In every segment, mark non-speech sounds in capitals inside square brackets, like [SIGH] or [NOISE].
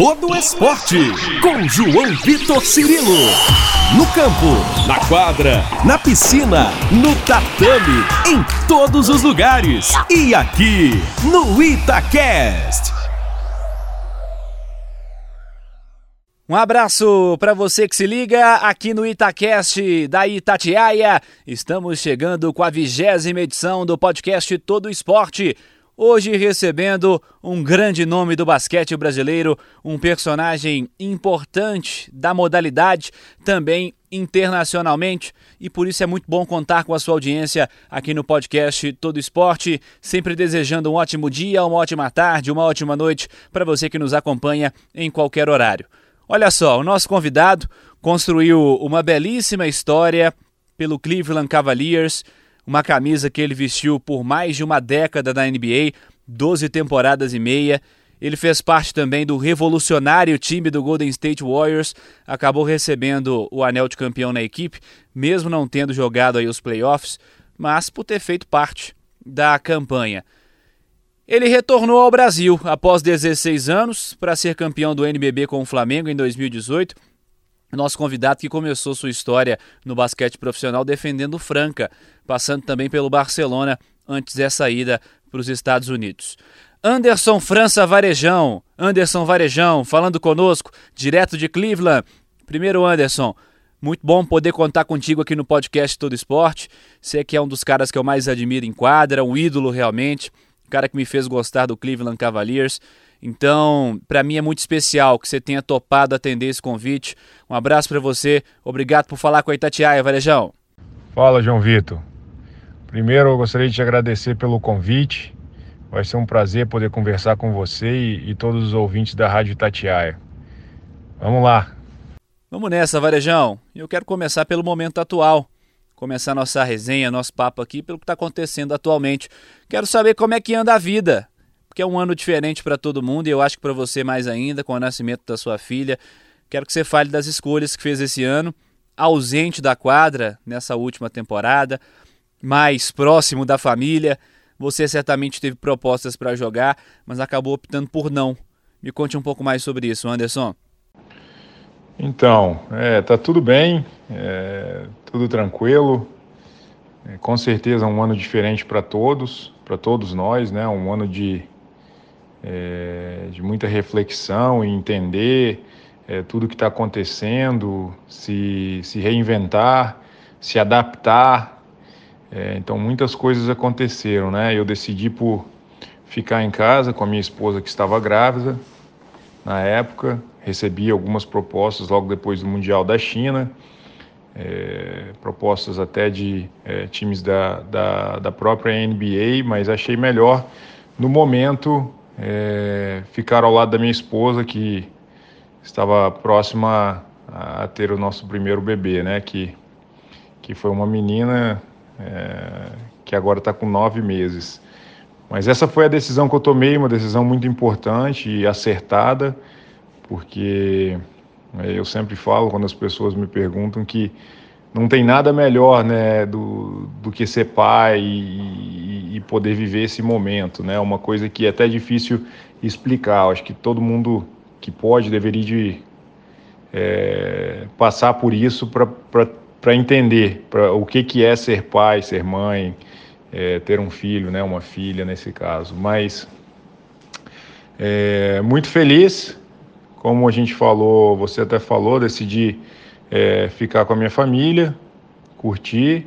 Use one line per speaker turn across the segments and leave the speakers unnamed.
todo esporte. Com João Vitor Cirilo. No campo, na quadra, na piscina, no tatame, em todos os lugares. E aqui, no Itacast.
Um abraço para você que se liga aqui no Itacast da Itatiaia. Estamos chegando com a vigésima edição do podcast Todo Esporte. Hoje recebendo um grande nome do basquete brasileiro, um personagem importante da modalidade, também internacionalmente, e por isso é muito bom contar com a sua audiência aqui no podcast Todo Esporte, sempre desejando um ótimo dia, uma ótima tarde, uma ótima noite para você que nos acompanha em qualquer horário. Olha só, o nosso convidado construiu uma belíssima história pelo Cleveland Cavaliers, uma camisa que ele vestiu por mais de uma década na NBA, 12 temporadas e meia. Ele fez parte também do revolucionário time do Golden State Warriors, acabou recebendo o anel de campeão na equipe, mesmo não tendo jogado aí os playoffs, mas por ter feito parte da campanha. Ele retornou ao Brasil após 16 anos para ser campeão do NBB com o Flamengo em 2018. Nosso convidado que começou sua história no basquete profissional defendendo Franca, passando também pelo Barcelona antes dessa ida para os Estados Unidos. Anderson França Varejão, Anderson Varejão, falando conosco, direto de Cleveland. Primeiro, Anderson, muito bom poder contar contigo aqui no podcast Todo Esporte. Você que é um dos caras que eu mais admiro em quadra, um ídolo realmente cara que me fez gostar do Cleveland Cavaliers. Então, para mim é muito especial que você tenha topado atender esse convite. Um abraço para você. Obrigado por falar com a Itatiaia, Varejão.
Fala, João Vitor. Primeiro, eu gostaria de te agradecer pelo convite. Vai ser um prazer poder conversar com você e, e todos os ouvintes da Rádio Itatiaia. Vamos lá.
Vamos nessa, Varejão. Eu quero começar pelo momento atual começar nossa resenha, nosso papo aqui pelo que está acontecendo atualmente. Quero saber como é que anda a vida, porque é um ano diferente para todo mundo e eu acho que para você mais ainda, com o nascimento da sua filha. Quero que você fale das escolhas que fez esse ano, ausente da quadra nessa última temporada, mais próximo da família. Você certamente teve propostas para jogar, mas acabou optando por não. Me conte um pouco mais sobre isso, Anderson.
Então, é, tá tudo bem, é, tudo tranquilo. É, com certeza um ano diferente para todos, para todos nós, né? Um ano de, é, de muita reflexão e entender é, tudo que está acontecendo, se, se reinventar, se adaptar. É, então muitas coisas aconteceram, né? Eu decidi por ficar em casa com a minha esposa que estava grávida na época recebi algumas propostas logo depois do Mundial da China, é, propostas até de é, times da, da, da, própria NBA, mas achei melhor, no momento, é, ficar ao lado da minha esposa, que estava próxima a, ter o nosso primeiro bebê, né? Que, que foi uma menina é, que agora está com nove meses. Mas essa foi a decisão que eu tomei, uma decisão muito importante e acertada porque é, eu sempre falo quando as pessoas me perguntam que não tem nada melhor né, do, do que ser pai e, poder viver esse momento, né? Uma coisa que é até difícil explicar. Eu acho que todo mundo que pode deveria de, é, passar por isso para entender pra, o que, que é ser pai, ser mãe, é, ter um filho, né, uma filha nesse caso. Mas é, muito feliz como a gente falou, você até falou, decidi é, ficar com a minha família, curtir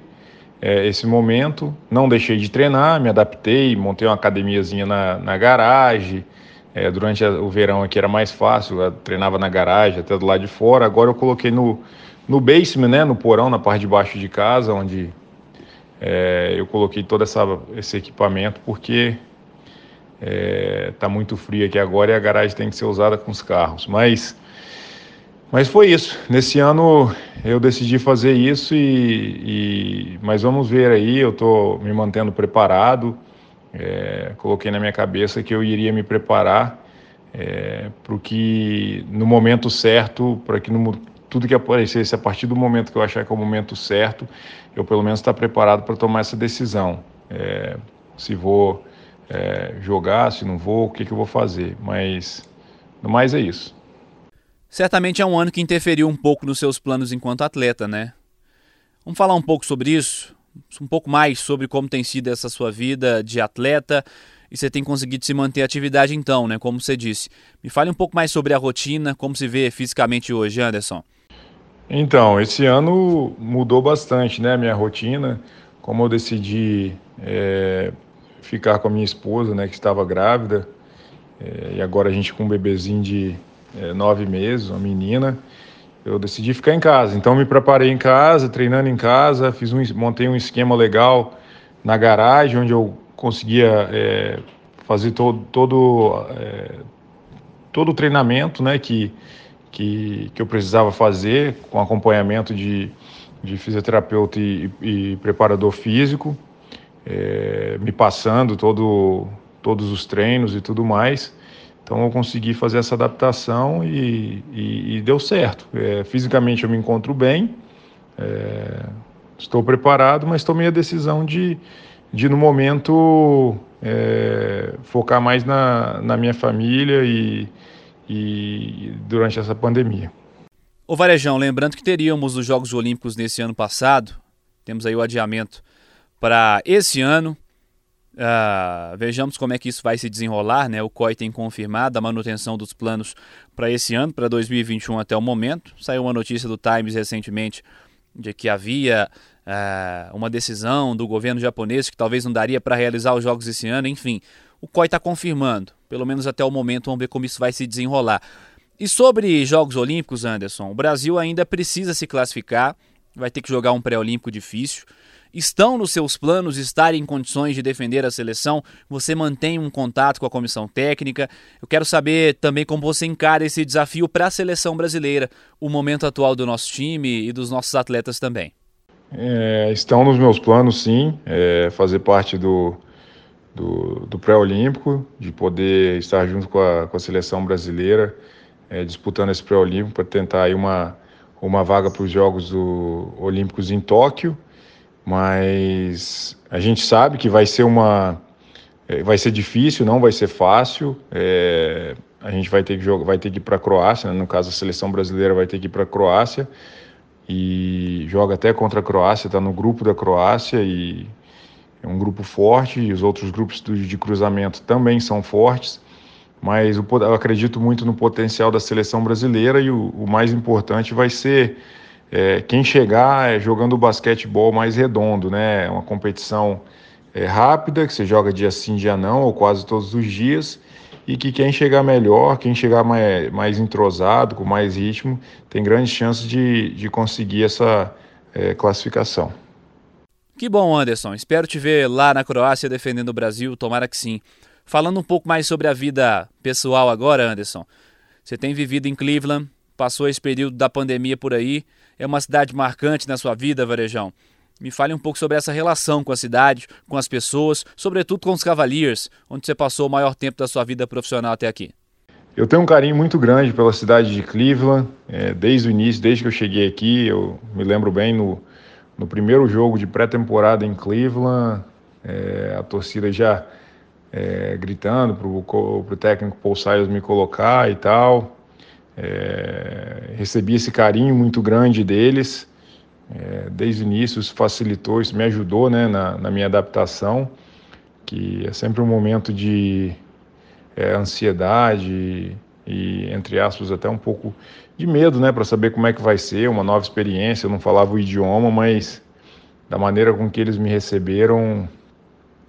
é, esse momento. Não deixei de treinar, me adaptei, montei uma academiazinha na, na garagem. É, durante o verão aqui era mais fácil, eu treinava na garagem, até do lado de fora. Agora eu coloquei no, no basement, né, no porão, na parte de baixo de casa, onde é, eu coloquei todo essa, esse equipamento, porque é, tá muito frio aqui agora e a garagem tem que ser usada com os carros. Mas, mas foi isso. Nesse ano eu decidi fazer isso e, e mas vamos ver aí. Eu estou me mantendo preparado. É, coloquei na minha cabeça que eu iria me preparar é, para que no momento certo, para que no, tudo que aparecesse a partir do momento que eu achar que é o momento certo, eu pelo menos estar tá preparado para tomar essa decisão. É, se vou é, jogar, se não vou, o que, que eu vou fazer. Mas no mais é isso.
Certamente é um ano que interferiu um pouco nos seus planos enquanto atleta, né? Vamos falar um pouco sobre isso, um pouco mais sobre como tem sido essa sua vida de atleta e você tem conseguido se manter atividade então, né? Como você disse. Me fale um pouco mais sobre a rotina, como se vê fisicamente hoje, Anderson.
Então, esse ano mudou bastante, né? A minha rotina, como eu decidi é, ficar com a minha esposa, né? Que estava grávida, é, e agora a gente com um bebezinho de é, nove meses, uma menina, eu decidi ficar em casa. Então, me preparei em casa, treinando em casa, fiz um, montei um esquema legal na garagem, onde eu conseguia é, fazer todo, todo, é, todo o treinamento né, que, que, que eu precisava fazer, com acompanhamento de, de fisioterapeuta e, e preparador físico, é, me passando todo, todos os treinos e tudo mais. Então eu consegui fazer essa adaptação e, e, e deu certo. É, fisicamente eu me encontro bem, é, estou preparado, mas tomei a decisão de, de no momento é, focar mais na, na minha família e, e durante essa pandemia.
O Varejão, lembrando que teríamos os Jogos Olímpicos nesse ano passado, temos aí o adiamento para esse ano. Uh, vejamos como é que isso vai se desenrolar, né? O COI tem confirmado a manutenção dos planos para esse ano, para 2021 até o momento. Saiu uma notícia do Times recentemente de que havia uh, uma decisão do governo japonês que talvez não daria para realizar os jogos esse ano, enfim. O COI está confirmando, pelo menos até o momento, vamos ver como isso vai se desenrolar. E sobre Jogos Olímpicos, Anderson, o Brasil ainda precisa se classificar, vai ter que jogar um pré-olímpico difícil. Estão nos seus planos estar em condições de defender a seleção? Você mantém um contato com a comissão técnica? Eu quero saber também como você encara esse desafio para a seleção brasileira, o momento atual do nosso time e dos nossos atletas também.
É, estão nos meus planos, sim, é, fazer parte do, do, do pré-olímpico, de poder estar junto com a, com a seleção brasileira, é, disputando esse pré-olímpico para tentar aí uma, uma vaga para os Jogos Olímpicos em Tóquio. Mas a gente sabe que vai ser uma é, vai ser difícil, não vai ser fácil. É, a gente vai ter que jogar, vai ter que ir para a Croácia, né? no caso a seleção brasileira vai ter que ir para a Croácia e joga até contra a Croácia, está no grupo da Croácia e é um grupo forte e os outros grupos de cruzamento também são fortes, mas eu acredito muito no potencial da seleção brasileira e o, o mais importante vai ser é, quem chegar é jogando basquetebol mais redondo, né? É uma competição é, rápida que você joga dia sim, dia não, ou quase todos os dias e que quem chegar melhor, quem chegar mais, mais entrosado, com mais ritmo, tem grandes chances de, de conseguir essa é, classificação.
Que bom, Anderson. Espero te ver lá na Croácia defendendo o Brasil, tomara que sim. Falando um pouco mais sobre a vida pessoal agora, Anderson. Você tem vivido em Cleveland, passou esse período da pandemia por aí, é uma cidade marcante na sua vida, Varejão. Me fale um pouco sobre essa relação com a cidade, com as pessoas, sobretudo com os Cavaliers, onde você passou o maior tempo da sua vida profissional até aqui.
Eu tenho um carinho muito grande pela cidade de Cleveland, é, desde o início, desde que eu cheguei aqui. Eu me lembro bem no, no primeiro jogo de pré-temporada em Cleveland, é, a torcida já é, gritando para o técnico Paul Silas me colocar e tal. É, recebi esse carinho muito grande deles. É, desde o início isso facilitou, isso me ajudou né, na, na minha adaptação, que é sempre um momento de é, ansiedade e, entre aspas, até um pouco de medo, né, para saber como é que vai ser, uma nova experiência. Eu não falava o idioma, mas da maneira com que eles me receberam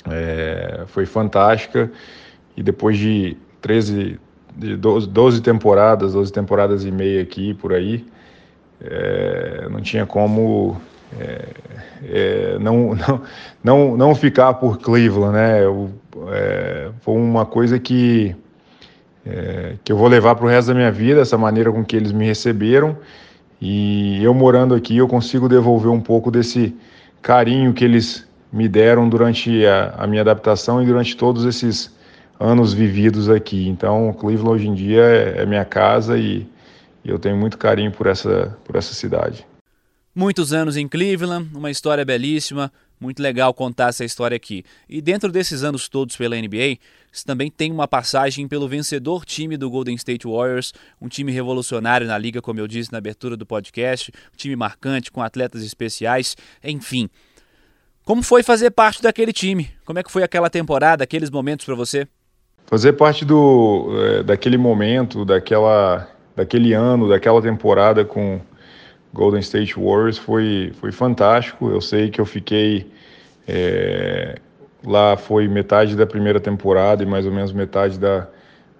é, foi fantástica. E depois de 13, de 12, 12 temporadas, 12 temporadas e meia aqui por aí, é, não tinha como é, é, não, [LAUGHS] não, não, não ficar por Cleveland, né? Eu, é, foi uma coisa que, é, que eu vou levar para o resto da minha vida, essa maneira com que eles me receberam. E eu morando aqui, eu consigo devolver um pouco desse carinho que eles me deram durante a, a minha adaptação e durante todos esses anos vividos aqui. Então, Cleveland hoje em dia é, é minha casa e eu tenho muito carinho por essa, por essa cidade.
Muitos anos em Cleveland, uma história belíssima, muito legal contar essa história aqui. E dentro desses anos todos pela NBA, você também tem uma passagem pelo vencedor time do Golden State Warriors, um time revolucionário na liga, como eu disse na abertura do podcast, um time marcante com atletas especiais, enfim. Como foi fazer parte daquele time? Como é que foi aquela temporada, aqueles momentos para você?
Fazer parte do é, daquele momento, daquela daquele ano, daquela temporada com Golden State Warriors foi, foi fantástico. Eu sei que eu fiquei é, lá, foi metade da primeira temporada e mais ou menos metade da,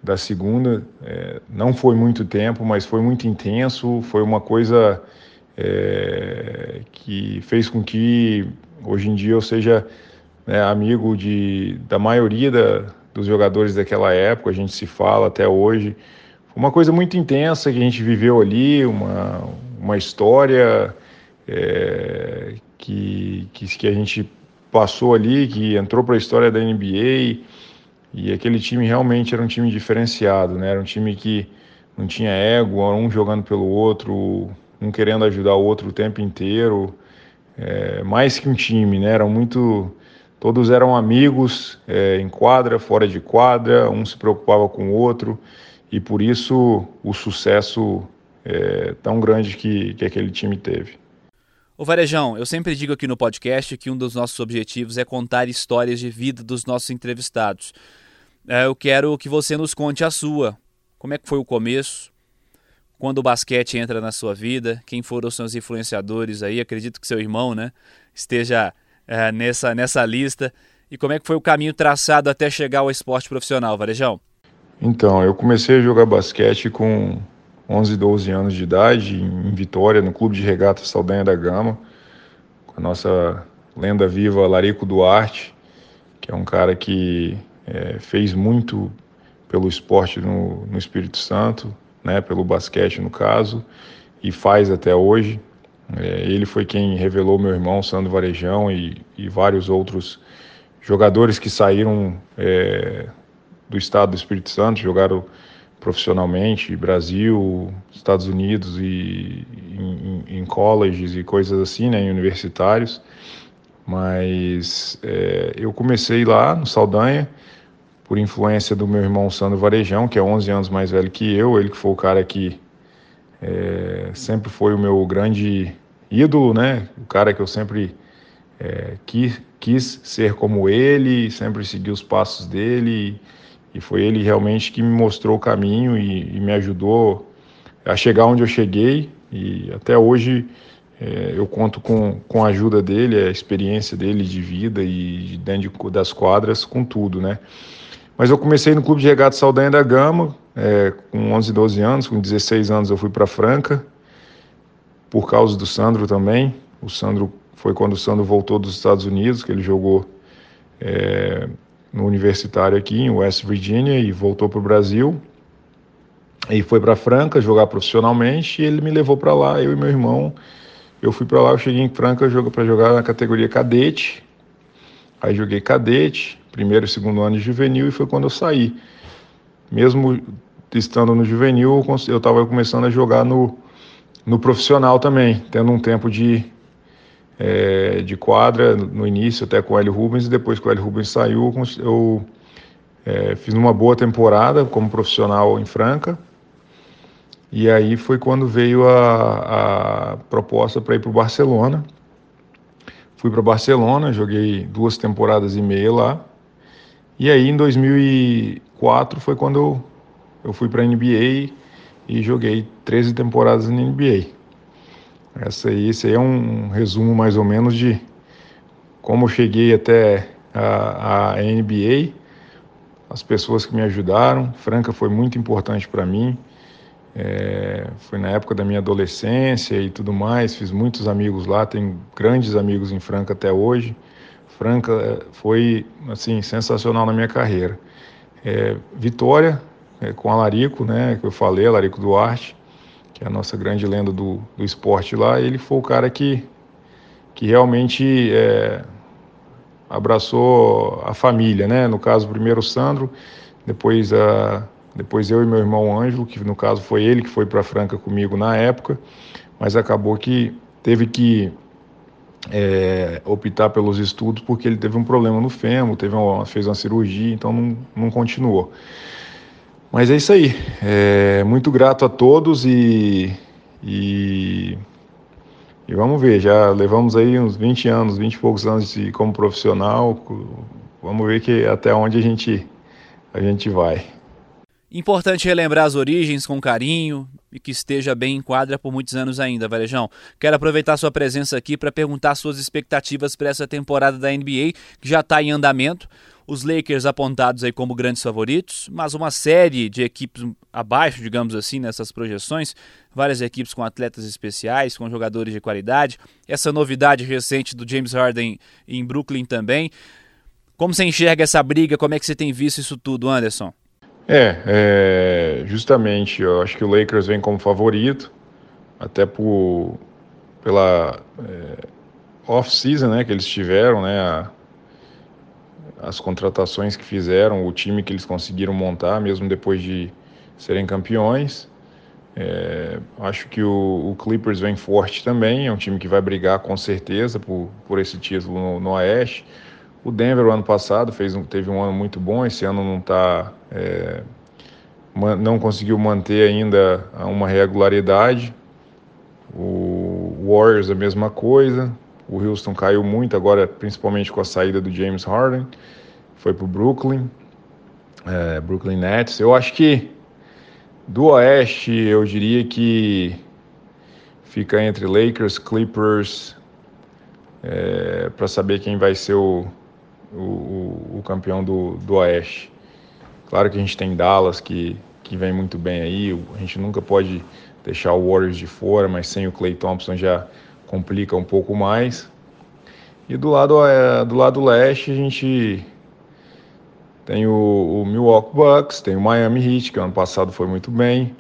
da segunda. É, não foi muito tempo, mas foi muito intenso. Foi uma coisa é, que fez com que hoje em dia eu seja né, amigo de, da maioria da, dos jogadores daquela época. A gente se fala até hoje. Foi uma coisa muito intensa que a gente viveu ali, uma uma história é, que, que, que, a gente passou ali, que entrou para a história da NBA. E aquele time realmente era um time diferenciado, né? Era um time que não tinha ego, um jogando pelo outro, um querendo ajudar o outro o tempo inteiro. É, mais que um time, né? Eram muito. Todos eram amigos é, em quadra, fora de quadra, um se preocupava com o outro e por isso o sucesso é, tão grande que, que aquele time teve.
O Varejão, eu sempre digo aqui no podcast que um dos nossos objetivos é contar histórias de vida dos nossos entrevistados. É, eu quero que você nos conte a sua. Como é que foi o começo? Quando o basquete entra na sua vida? Quem foram os seus influenciadores aí? Acredito que seu irmão, né, esteja é, nessa, nessa lista. E como é que foi o caminho traçado até chegar ao esporte profissional, Varejão?
Então, eu comecei a jogar basquete com 11, 12 anos de idade, em Vitória, no Clube de Regatas Saldanha da Gama, com a nossa lenda viva Larico Duarte, que é um cara que é, fez muito pelo esporte no, no Espírito Santo, né, pelo basquete no caso, e faz até hoje. É, ele foi quem revelou meu irmão Sandro Varejão e, e vários outros jogadores que saíram é, do estado do Espírito Santo, jogaram profissionalmente, Brasil, Estados Unidos e em, colleges e coisas assim, né, em universitários. Mas é, eu comecei lá no Saldanha por influência do meu irmão Sandro Varejão, que é 11 anos mais velho que eu, ele que foi o cara que é, sempre foi o meu grande ídolo, né? O cara que eu sempre é, quis, quis ser como ele, sempre segui os passos dele. E foi ele realmente que me mostrou o caminho e, e me ajudou a chegar onde eu cheguei. E até hoje é, eu conto com, com a ajuda dele, a experiência dele de vida e dentro das quadras, com tudo, né? Mas eu comecei no Clube de Regatas Saldanha da Gama, é, com 11, 12 anos, com 16 anos eu fui para Franca, por causa do Sandro também. O Sandro foi quando o Sandro voltou dos Estados Unidos, que ele jogou é, no universitário aqui em West Virginia e voltou para o Brasil. E foi para Franca jogar profissionalmente e ele me levou para lá, eu e meu irmão. Eu fui para lá, eu cheguei em Franca para jogar na categoria cadete. Aí joguei cadete, primeiro e segundo ano de juvenil e foi quando eu saí. Mesmo estando no juvenil, eu estava começando a jogar no, no profissional também, tendo um tempo de é, de quadra no início até com o Hélio Rubens e depois que o Hélio Rubens saiu eu é, fiz uma boa temporada como profissional em Franca. E aí foi quando veio a, a proposta para ir para o Barcelona. Fui para Barcelona joguei duas temporadas e meia lá e aí em 2004 foi quando eu, eu fui para a NBA e joguei 13 temporadas na NBA essa aí, esse aí é um resumo mais ou menos de como eu cheguei até a, a NBA, as pessoas que me ajudaram. Franca foi muito importante para mim. É, foi na época da minha adolescência e tudo mais. Fiz muitos amigos lá, tenho grandes amigos em Franca até hoje. Franca é, foi assim sensacional na minha carreira. É, Vitória é, com a Larico, né, que eu falei, Larico Duarte que é a nossa grande lenda do, do esporte lá, ele foi o cara que, que realmente é, abraçou a família, né? No caso, primeiro o Sandro, depois, a, depois eu e meu irmão Ângelo, que no caso foi ele que foi para Franca comigo na época, mas acabou que teve que é, optar pelos estudos porque ele teve um problema no fêmur, teve uma, fez uma cirurgia, então não, não continuou. Mas é isso aí. É, muito grato a todos e, e, e, vamos ver. Já levamos aí uns 20 anos, 20 e poucos anos de, como profissional. Vamos ver que até onde a gente, a gente vai.
Importante relembrar as origens com carinho e que esteja bem em quadra por muitos anos ainda, Varejão. Quero aproveitar sua presença aqui para perguntar suas expectativas para essa temporada da NBA, que já está em andamento. Os Lakers apontados aí como grandes favoritos, mas uma série de equipes abaixo, digamos assim, nessas projeções. Várias equipes com atletas especiais, com jogadores de qualidade. Essa novidade recente do James Harden em Brooklyn também. Como você enxerga essa briga? Como é que você tem visto isso tudo, Anderson?
É, é, justamente, eu acho que o Lakers vem como favorito, até por, pela é, off-season né, que eles tiveram, né, a, as contratações que fizeram, o time que eles conseguiram montar, mesmo depois de serem campeões. É, acho que o, o, Clippers vem forte também, é um time que vai brigar com certeza por, por esse título no, no Oeste. O Denver, o ano passado, fez um, teve um ano muito bom, esse ano não está. É, não conseguiu manter ainda uma regularidade. O Warriors, a mesma coisa. O Houston caiu muito agora, principalmente com a saída do James Harden. Foi para o Brooklyn, é, Brooklyn Nets. Eu acho que do Oeste, eu diria que fica entre Lakers, Clippers, é, para saber quem vai ser o, o, o, campeão do, do Oeste. Claro que a gente tem Dallas que, que vem muito bem aí, a gente nunca pode deixar o Warriors de fora, mas sem o Clay Thompson já complica um pouco mais. E do lado, é, do lado leste a gente tem o, o, Milwaukee Bucks, tem o Miami Heat, que ano passado foi muito bem,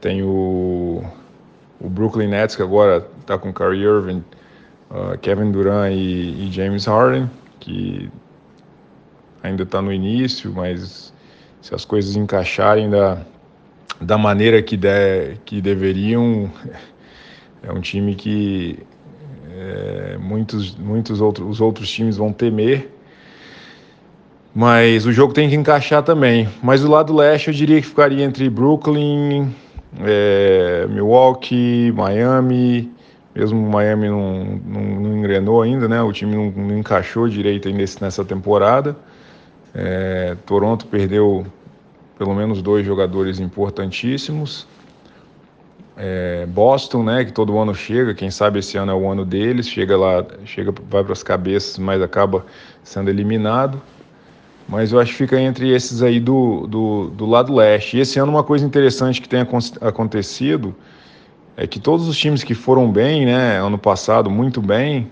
tem o, o Brooklyn Nets, que agora está com Kyrie Irving, uh, Kevin Durant e, e James Harden que ainda está no início, mas se as coisas encaixarem da, da maneira que, de, que deveriam, [LAUGHS] é um time que é, muitos, muitos outros, os outros times vão temer. Mas o jogo tem que encaixar também. Mas do lado leste eu diria que ficaria entre Brooklyn, é, Milwaukee, Miami, mesmo o Miami não, não, não, engrenou ainda, né? O time não, não encaixou direito nesse, nessa temporada. É, Toronto perdeu pelo menos dois jogadores importantíssimos. É, Boston, né, que todo ano chega, quem sabe esse ano é o ano deles, chega lá, chega, vai para as cabeças, mas acaba sendo eliminado. Mas eu acho que fica entre esses aí do, do, do lado leste. E esse ano uma coisa interessante que tem acontecido é que todos os times que foram bem, né, ano passado, muito bem,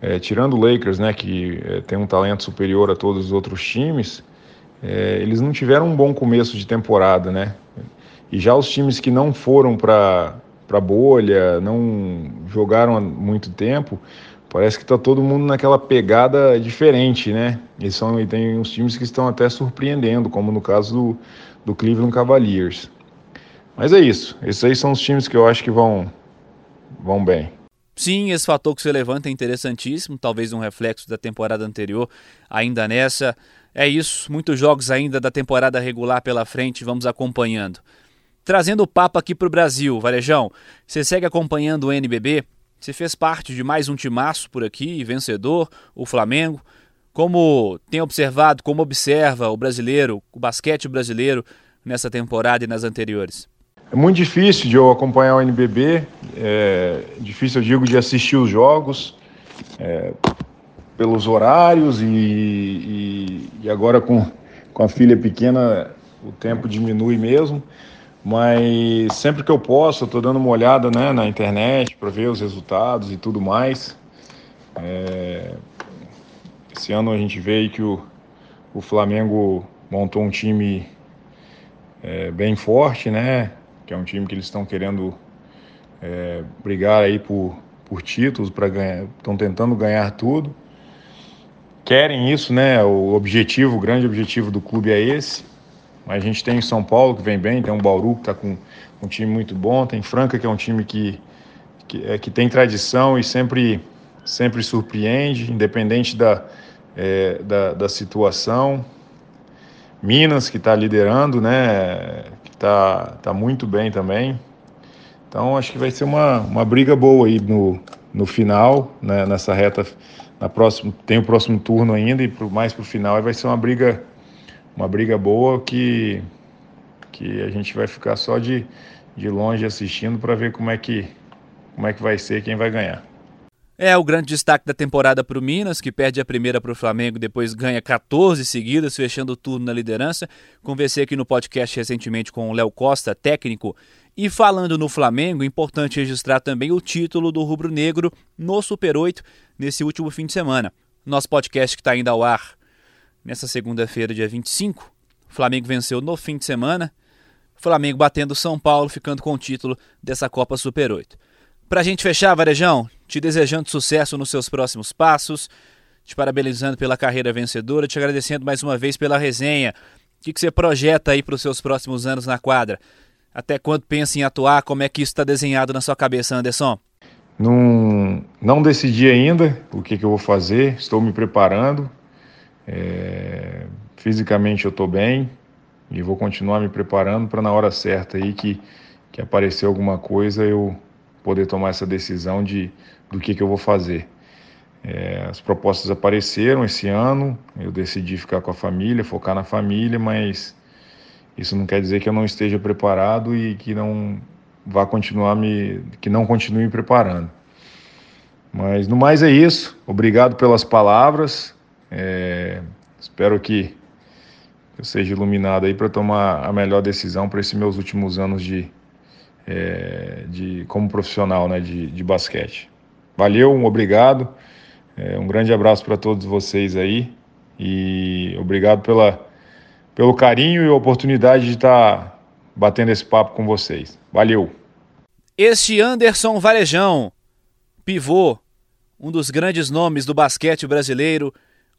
é, tirando o Lakers, né, que é, tem um talento superior a todos os outros times, é, eles não tiveram um bom começo de temporada, né? E já os times que não foram para para bolha, não jogaram há muito tempo, parece que está todo mundo naquela pegada diferente, né? E, são, e tem uns times que estão até surpreendendo, como no caso do, do Cleveland Cavaliers. Mas é isso. Esses aí são os times que eu acho que vão, vão bem.
Sim, esse fator que você levanta é interessantíssimo, talvez um reflexo da temporada anterior, ainda nessa. É isso, muitos jogos ainda da temporada regular pela frente, vamos acompanhando. Trazendo o papo aqui para o Brasil, Varejão, você segue acompanhando o NBB? Você fez parte de mais um timaço por aqui, vencedor, o Flamengo. Como tem observado, como observa o brasileiro, o basquete brasileiro nessa temporada e nas anteriores?
É muito difícil de eu acompanhar o NBB, é difícil, eu digo, de assistir os jogos é, pelos horários e, e, e, agora com, com a filha pequena o tempo diminui mesmo. Mas sempre que eu posso, eu estou dando uma olhada né, na internet para ver os resultados e tudo mais. É, esse ano a gente vê que o, o Flamengo montou um time é, bem forte, né? Que é um time que eles estão querendo é, brigar aí por, por títulos, para ganhar, estão tentando ganhar tudo. Querem isso, né? O objetivo, o grande objetivo do clube é esse. Mas a gente tem o São Paulo que vem bem, tem o Bauru que está com um time muito bom, tem Franca que é um time que que, é, que tem tradição e sempre, sempre surpreende, independente da, é, da, da situação. Minas, que está liderando, né? Está tá muito bem também. Então acho que vai ser uma, uma briga boa aí no, no final, né? nessa reta. Na próxima, tem o próximo turno ainda e pro, mais para o final vai ser uma briga, uma briga boa que, que a gente vai ficar só de, de longe assistindo para ver como é, que, como é que vai ser quem vai ganhar.
É o grande destaque da temporada para o Minas, que perde a primeira para o Flamengo, depois ganha 14 seguidas, fechando o turno na liderança. Conversei aqui no podcast recentemente com o Léo Costa, técnico. E falando no Flamengo, importante registrar também o título do Rubro Negro no Super 8 nesse último fim de semana. Nosso podcast que está ainda ao ar nessa segunda-feira, dia 25. O Flamengo venceu no fim de semana. Flamengo batendo São Paulo, ficando com o título dessa Copa Super 8. Para a gente fechar, Varejão, te desejando sucesso nos seus próximos passos, te parabenizando pela carreira vencedora, te agradecendo mais uma vez pela resenha. O que, que você projeta aí para os seus próximos anos na quadra? Até quando pensa em atuar? Como é que isso está desenhado na sua cabeça, Anderson?
Não, não decidi ainda o que, que eu vou fazer, estou me preparando. É, fisicamente eu estou bem e vou continuar me preparando para na hora certa aí que, que aparecer alguma coisa eu poder tomar essa decisão de do que, que eu vou fazer. É, as propostas apareceram esse ano, eu decidi ficar com a família, focar na família, mas isso não quer dizer que eu não esteja preparado e que não vá continuar me, que não continue me preparando. Mas no mais é isso. Obrigado pelas palavras. É, espero que eu seja iluminado aí para tomar a melhor decisão para esses meus últimos anos de, é, de como profissional né, de, de basquete. Valeu, um obrigado, é, um grande abraço para todos vocês aí e obrigado pela, pelo carinho e oportunidade de estar tá batendo esse papo com vocês. Valeu!
Este Anderson Varejão, pivô, um dos grandes nomes do basquete brasileiro,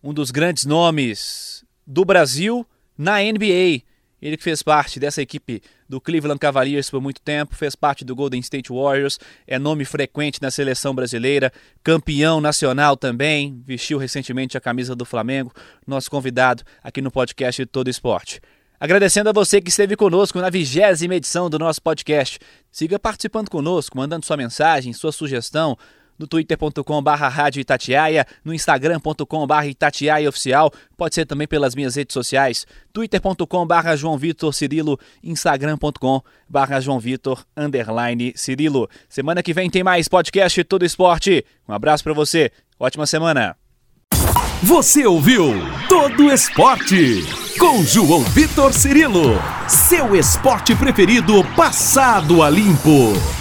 um dos grandes nomes do Brasil na NBA. Ele que fez parte dessa equipe do Cleveland Cavaliers por muito tempo, fez parte do Golden State Warriors, é nome frequente na seleção brasileira, campeão nacional também, vestiu recentemente a camisa do Flamengo, nosso convidado aqui no podcast Todo Esporte. Agradecendo a você que esteve conosco na vigésima edição do nosso podcast. Siga participando conosco, mandando sua mensagem, sua sugestão, no twitter.com barra rádio Itatiaia, no instagram.com barra Itatiaia Oficial, pode ser também pelas minhas redes sociais, twitter.com barra João Vitor Cirilo, instagram.com barra João Vitor underline Cirilo. Semana que vem tem mais podcast Todo Esporte. Um abraço para você, ótima semana.
Você ouviu Todo Esporte com João Vitor Cirilo, seu esporte preferido passado a limpo.